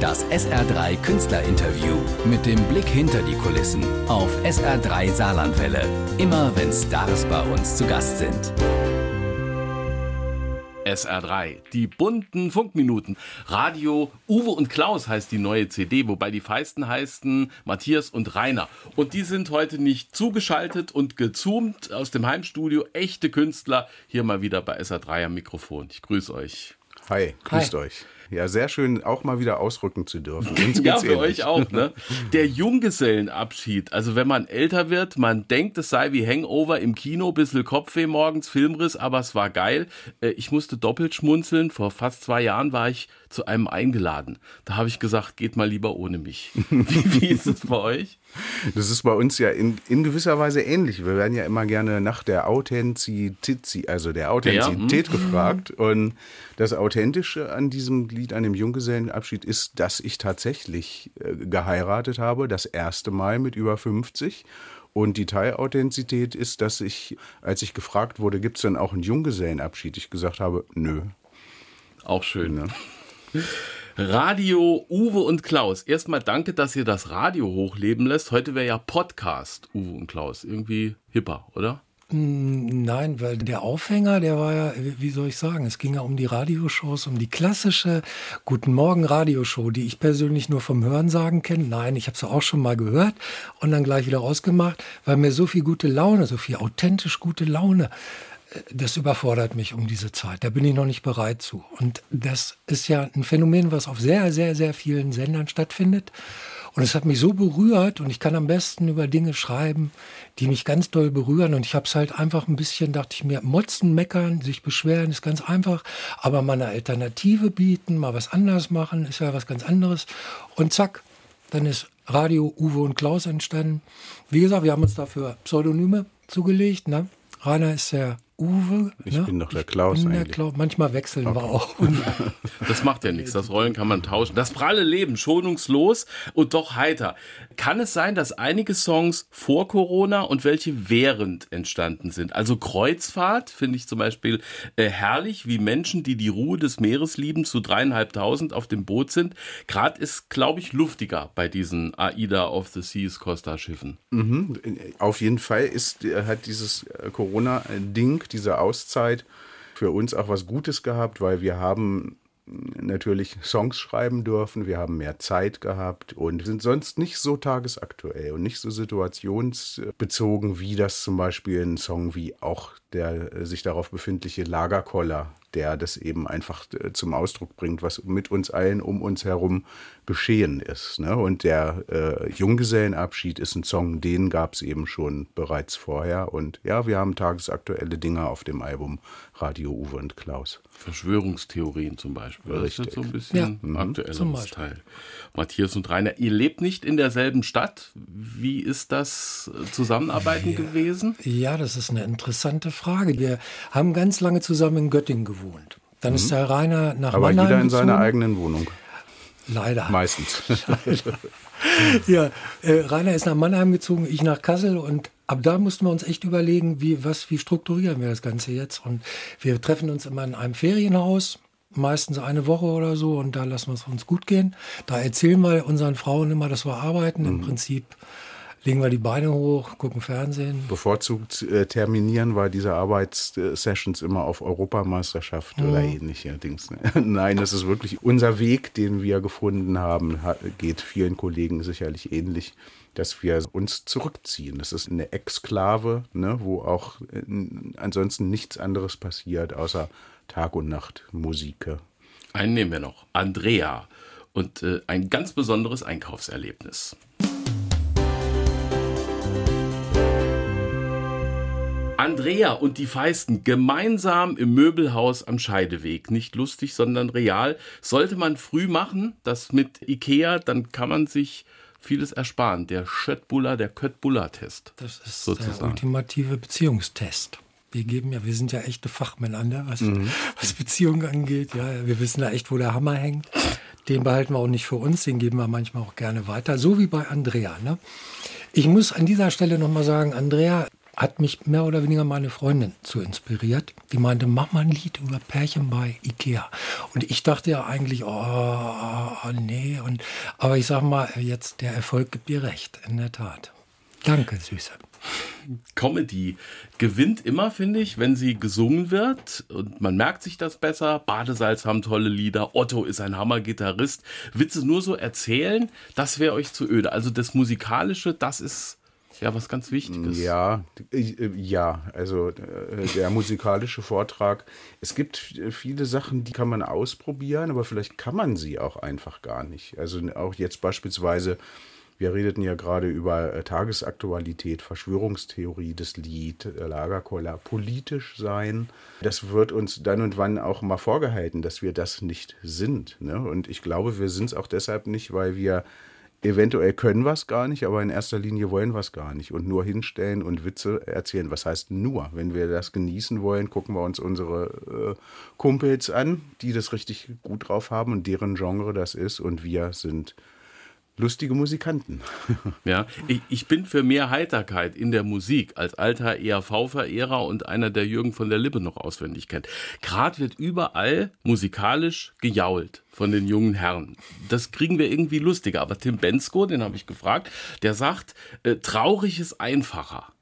Das SR3 Künstlerinterview mit dem Blick hinter die Kulissen auf SR3 Saarlandwelle. Immer wenn Stars bei uns zu Gast sind. SR3. Die bunten Funkminuten. Radio Uwe und Klaus heißt die neue CD, wobei die feisten heißen Matthias und Rainer. Und die sind heute nicht zugeschaltet und gezoomt aus dem Heimstudio. Echte Künstler hier mal wieder bei SR3 am Mikrofon. Ich grüße euch. Hi, grüßt Hi. euch. Ja, sehr schön, auch mal wieder ausrücken zu dürfen. Ja, für ähnlich. euch auch. Ne? Der Junggesellenabschied. Also wenn man älter wird, man denkt, es sei wie Hangover im Kino, bisschen Kopfweh morgens, Filmriss, aber es war geil. Äh, ich musste doppelt schmunzeln. Vor fast zwei Jahren war ich zu einem eingeladen. Da habe ich gesagt, geht mal lieber ohne mich. Wie, wie ist es bei euch? Das ist bei uns ja in, in gewisser Weise ähnlich. Wir werden ja immer gerne nach der Authentizität, also der Authentizität ja, gefragt. Und das Authentische an diesem Lied, an dem Junggesellenabschied, ist, dass ich tatsächlich äh, geheiratet habe, das erste Mal mit über 50. Und die Teilauthentizität ist, dass ich, als ich gefragt wurde, gibt es denn auch einen Junggesellenabschied, ich gesagt habe, nö. Auch schön, ne? Radio Uwe und Klaus. Erstmal danke, dass ihr das Radio hochleben lässt. Heute wäre ja Podcast Uwe und Klaus. Irgendwie hipper, oder? Mm, nein, weil der Aufhänger, der war ja, wie soll ich sagen, es ging ja um die Radioshows, um die klassische Guten Morgen Radioshow, die ich persönlich nur vom Hörensagen kenne. Nein, ich habe es auch schon mal gehört und dann gleich wieder ausgemacht, weil mir so viel gute Laune, so viel authentisch gute Laune das überfordert mich um diese Zeit. Da bin ich noch nicht bereit zu. Und das ist ja ein Phänomen, was auf sehr, sehr, sehr vielen Sendern stattfindet. Und es hat mich so berührt und ich kann am besten über Dinge schreiben, die mich ganz doll berühren. Und ich habe es halt einfach ein bisschen, dachte ich mir, motzen, meckern, sich beschweren ist ganz einfach. Aber mal eine Alternative bieten, mal was anderes machen, ist ja was ganz anderes. Und zack, dann ist Radio Uwe und Klaus entstanden. Wie gesagt, wir haben uns dafür Pseudonyme zugelegt. Ne? Rainer ist der Uwe. Ich ne? bin doch der Klaus. Der Klaus. Manchmal wechseln okay. wir auch. das macht ja nichts. Das Rollen kann man tauschen. Das pralle Leben, schonungslos und doch heiter. Kann es sein, dass einige Songs vor Corona und welche während entstanden sind? Also Kreuzfahrt finde ich zum Beispiel äh, herrlich, wie Menschen, die die Ruhe des Meeres lieben, zu dreieinhalbtausend auf dem Boot sind. Gerade ist, glaube ich, luftiger bei diesen AIDA of the Seas Costa Schiffen. Mhm. Auf jeden Fall ist, hat dieses äh, Corona-Ding diese Auszeit für uns auch was Gutes gehabt, weil wir haben natürlich Songs schreiben dürfen, wir haben mehr Zeit gehabt und sind sonst nicht so tagesaktuell und nicht so situationsbezogen, wie das zum Beispiel ein Song wie auch der sich darauf befindliche Lagerkoller der das eben einfach äh, zum Ausdruck bringt, was mit uns allen um uns herum geschehen ist. Ne? Und der äh, Junggesellenabschied ist ein Song, den gab es eben schon bereits vorher. Und ja, wir haben tagesaktuelle Dinge auf dem Album Radio Uwe und Klaus. Verschwörungstheorien zum Beispiel. Richtig. Das ist so ein bisschen ja, mhm. aktuelles Teil. Matthias und Rainer, ihr lebt nicht in derselben Stadt. Wie ist das äh, Zusammenarbeiten ja. gewesen? Ja, das ist eine interessante Frage. Wir haben ganz lange zusammen in Göttingen gewohnt. Dann mhm. ist der Rainer nach Aber Mannheim jeder in gezogen. seiner eigenen Wohnung. Leider. Meistens. Leider. ja, äh, Rainer ist nach Mannheim gezogen, ich nach Kassel und ab da mussten wir uns echt überlegen, wie, was, wie strukturieren wir das Ganze jetzt. Und wir treffen uns immer in einem Ferienhaus, meistens eine Woche oder so und da lassen wir es uns gut gehen. Da erzählen wir unseren Frauen immer, dass wir arbeiten. Mhm. Im Prinzip legen wir die Beine hoch, gucken Fernsehen. Bevorzugt äh, terminieren wir diese Arbeitssessions immer auf Europameisterschaft mhm. oder ähnliche Dings. Ne? Nein, das ist wirklich unser Weg, den wir gefunden haben, geht vielen Kollegen sicherlich ähnlich dass wir uns zurückziehen. Das ist eine Exklave, ne, wo auch äh, ansonsten nichts anderes passiert, außer Tag und Nacht Musik. Einen nehmen wir noch, Andrea. Und äh, ein ganz besonderes Einkaufserlebnis. Andrea und die Feisten gemeinsam im Möbelhaus am Scheideweg. Nicht lustig, sondern real. Sollte man früh machen, das mit Ikea, dann kann man sich vieles ersparen. Der Schöttbuller, der Köttbuller-Test. Das ist sozusagen. der ultimative Beziehungstest. Wir geben ja, wir sind ja echte Fachmänner, was, mhm. was Beziehungen angeht. Ja, wir wissen ja echt, wo der Hammer hängt. Den behalten wir auch nicht für uns, den geben wir manchmal auch gerne weiter. So wie bei Andrea. Ne? Ich muss an dieser Stelle nochmal sagen, Andrea hat mich mehr oder weniger meine Freundin zu inspiriert. Die meinte, mach mal ein Lied über Pärchen bei Ikea. Und ich dachte ja eigentlich, oh, oh nee. Und, aber ich sag mal, jetzt der Erfolg gibt dir recht, in der Tat. Danke, Süße. Comedy gewinnt immer, finde ich, wenn sie gesungen wird und man merkt sich das besser. Badesalz haben tolle Lieder, Otto ist ein Hammer-Gitarrist. Witze nur so erzählen, das wäre euch zu öde. Also das Musikalische, das ist ja was ganz Wichtiges. Ja, äh, ja, also äh, der musikalische Vortrag. Es gibt viele Sachen, die kann man ausprobieren, aber vielleicht kann man sie auch einfach gar nicht. Also auch jetzt beispielsweise wir redeten ja gerade über äh, Tagesaktualität, Verschwörungstheorie, das Lied, äh, Lagerkoller, politisch sein. Das wird uns dann und wann auch mal vorgehalten, dass wir das nicht sind. Ne? Und ich glaube, wir sind es auch deshalb nicht, weil wir eventuell können wir es gar nicht, aber in erster Linie wollen wir es gar nicht und nur hinstellen und Witze erzählen. Was heißt nur? Wenn wir das genießen wollen, gucken wir uns unsere äh, Kumpels an, die das richtig gut drauf haben und deren Genre das ist und wir sind lustige Musikanten. Ja, ich, ich, bin für mehr Heiterkeit in der Musik als alter ERV-Verehrer und einer, der Jürgen von der Lippe noch auswendig kennt. Gerade wird überall musikalisch gejault von den jungen Herren. Das kriegen wir irgendwie lustiger. Aber Tim Bensko, den habe ich gefragt, der sagt, äh, traurig ist einfacher,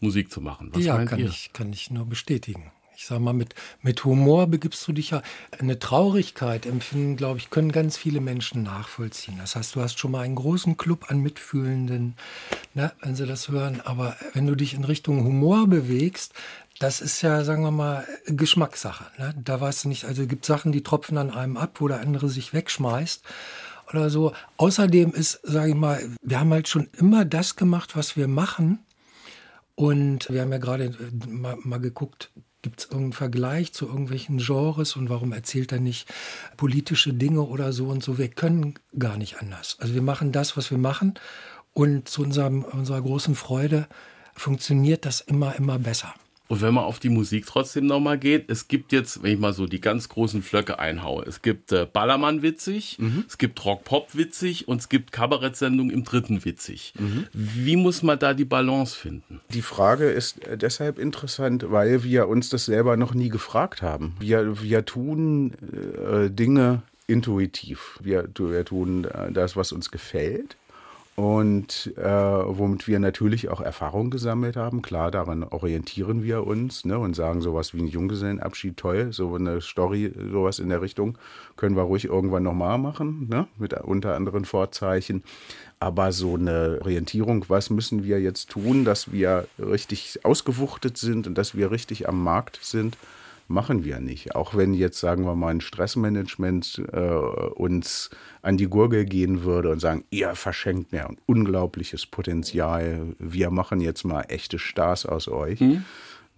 Musik zu machen. Was ja, kann ihr? ich, kann ich nur bestätigen ich sag mal, mit, mit Humor begibst du dich ja. Eine Traurigkeit empfinden, glaube ich, können ganz viele Menschen nachvollziehen. Das heißt, du hast schon mal einen großen Club an Mitfühlenden, ne, wenn sie das hören. Aber wenn du dich in Richtung Humor bewegst, das ist ja, sagen wir mal, Geschmackssache. Ne? Da weißt du nicht, also es gibt Sachen, die tropfen an einem ab, wo der andere sich wegschmeißt oder so. Außerdem ist, sage ich mal, wir haben halt schon immer das gemacht, was wir machen. Und wir haben ja gerade äh, mal, mal geguckt, Gibt es irgendeinen Vergleich zu irgendwelchen Genres und warum erzählt er nicht politische Dinge oder so und so? Wir können gar nicht anders. Also wir machen das, was wir machen und zu unserem, unserer großen Freude funktioniert das immer, immer besser. Und wenn man auf die Musik trotzdem nochmal geht, es gibt jetzt, wenn ich mal so die ganz großen Flöcke einhaue, es gibt äh, Ballermann witzig, mhm. es gibt Rock-Pop witzig und es gibt Kabarettsendung im dritten witzig. Mhm. Wie muss man da die Balance finden? Die Frage ist äh, deshalb interessant, weil wir uns das selber noch nie gefragt haben. Wir, wir tun äh, Dinge intuitiv. Wir, wir tun äh, das, was uns gefällt und äh, womit wir natürlich auch Erfahrung gesammelt haben. Klar, daran orientieren wir uns ne, und sagen sowas wie ein Junggesellenabschied, toll, so eine Story, sowas in der Richtung können wir ruhig irgendwann nochmal machen, ne, mit unter anderen Vorzeichen. Aber so eine Orientierung, was müssen wir jetzt tun, dass wir richtig ausgewuchtet sind und dass wir richtig am Markt sind, machen wir nicht. Auch wenn jetzt, sagen wir mal, ein Stressmanagement äh, uns an die Gurgel gehen würde und sagen, ihr verschenkt mir ein unglaubliches Potenzial, wir machen jetzt mal echte Stars aus euch. Mhm.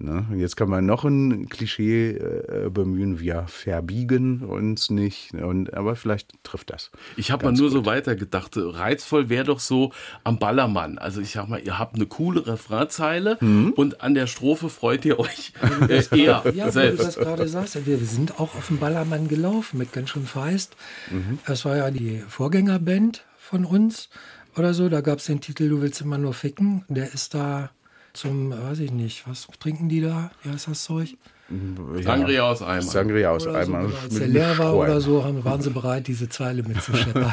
Ne? Jetzt kann man noch ein Klischee äh, bemühen, wir verbiegen uns nicht, und, aber vielleicht trifft das. Ich habe mal nur gut. so weitergedacht, reizvoll wäre doch so am Ballermann. Also ich sag mal, ihr habt eine coole Refrainzeile mhm. und an der Strophe freut ihr euch äh, eher ja, selbst. Wie du das gerade sagst, wir sind auch auf dem Ballermann gelaufen mit ganz schön feist. Mhm. Das war ja die Vorgängerband von uns oder so. Da gab es den Titel Du willst immer nur ficken. Der ist da zum, weiß ich nicht, was trinken die da? Wie heißt das Zeug? Ja. Sangria aus Eimer. Sangria aus oder Eimer. So, als der leer war oder so, haben, waren sie bereit, diese Zeile mitzuscheppern.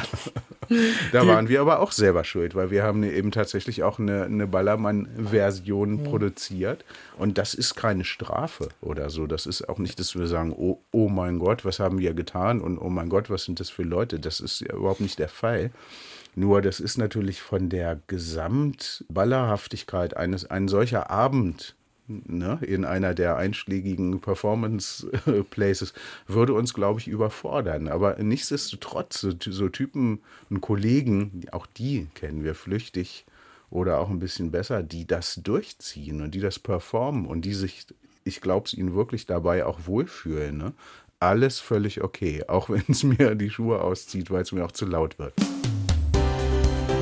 da die, waren wir aber auch selber schuld, weil wir haben eben tatsächlich auch eine, eine Ballermann-Version ja. produziert. Und das ist keine Strafe oder so. Das ist auch nicht, dass wir sagen, oh, oh mein Gott, was haben wir getan? Und oh mein Gott, was sind das für Leute? Das ist ja überhaupt nicht der Fall. Nur das ist natürlich von der Gesamtballerhaftigkeit eines, ein solcher Abend ne, in einer der einschlägigen Performance-Places würde uns, glaube ich, überfordern. Aber nichtsdestotrotz, so, so Typen und Kollegen, auch die kennen wir flüchtig oder auch ein bisschen besser, die das durchziehen und die das performen und die sich, ich glaube es ihnen wirklich dabei auch wohlfühlen. Ne? Alles völlig okay, auch wenn es mir die Schuhe auszieht, weil es mir auch zu laut wird.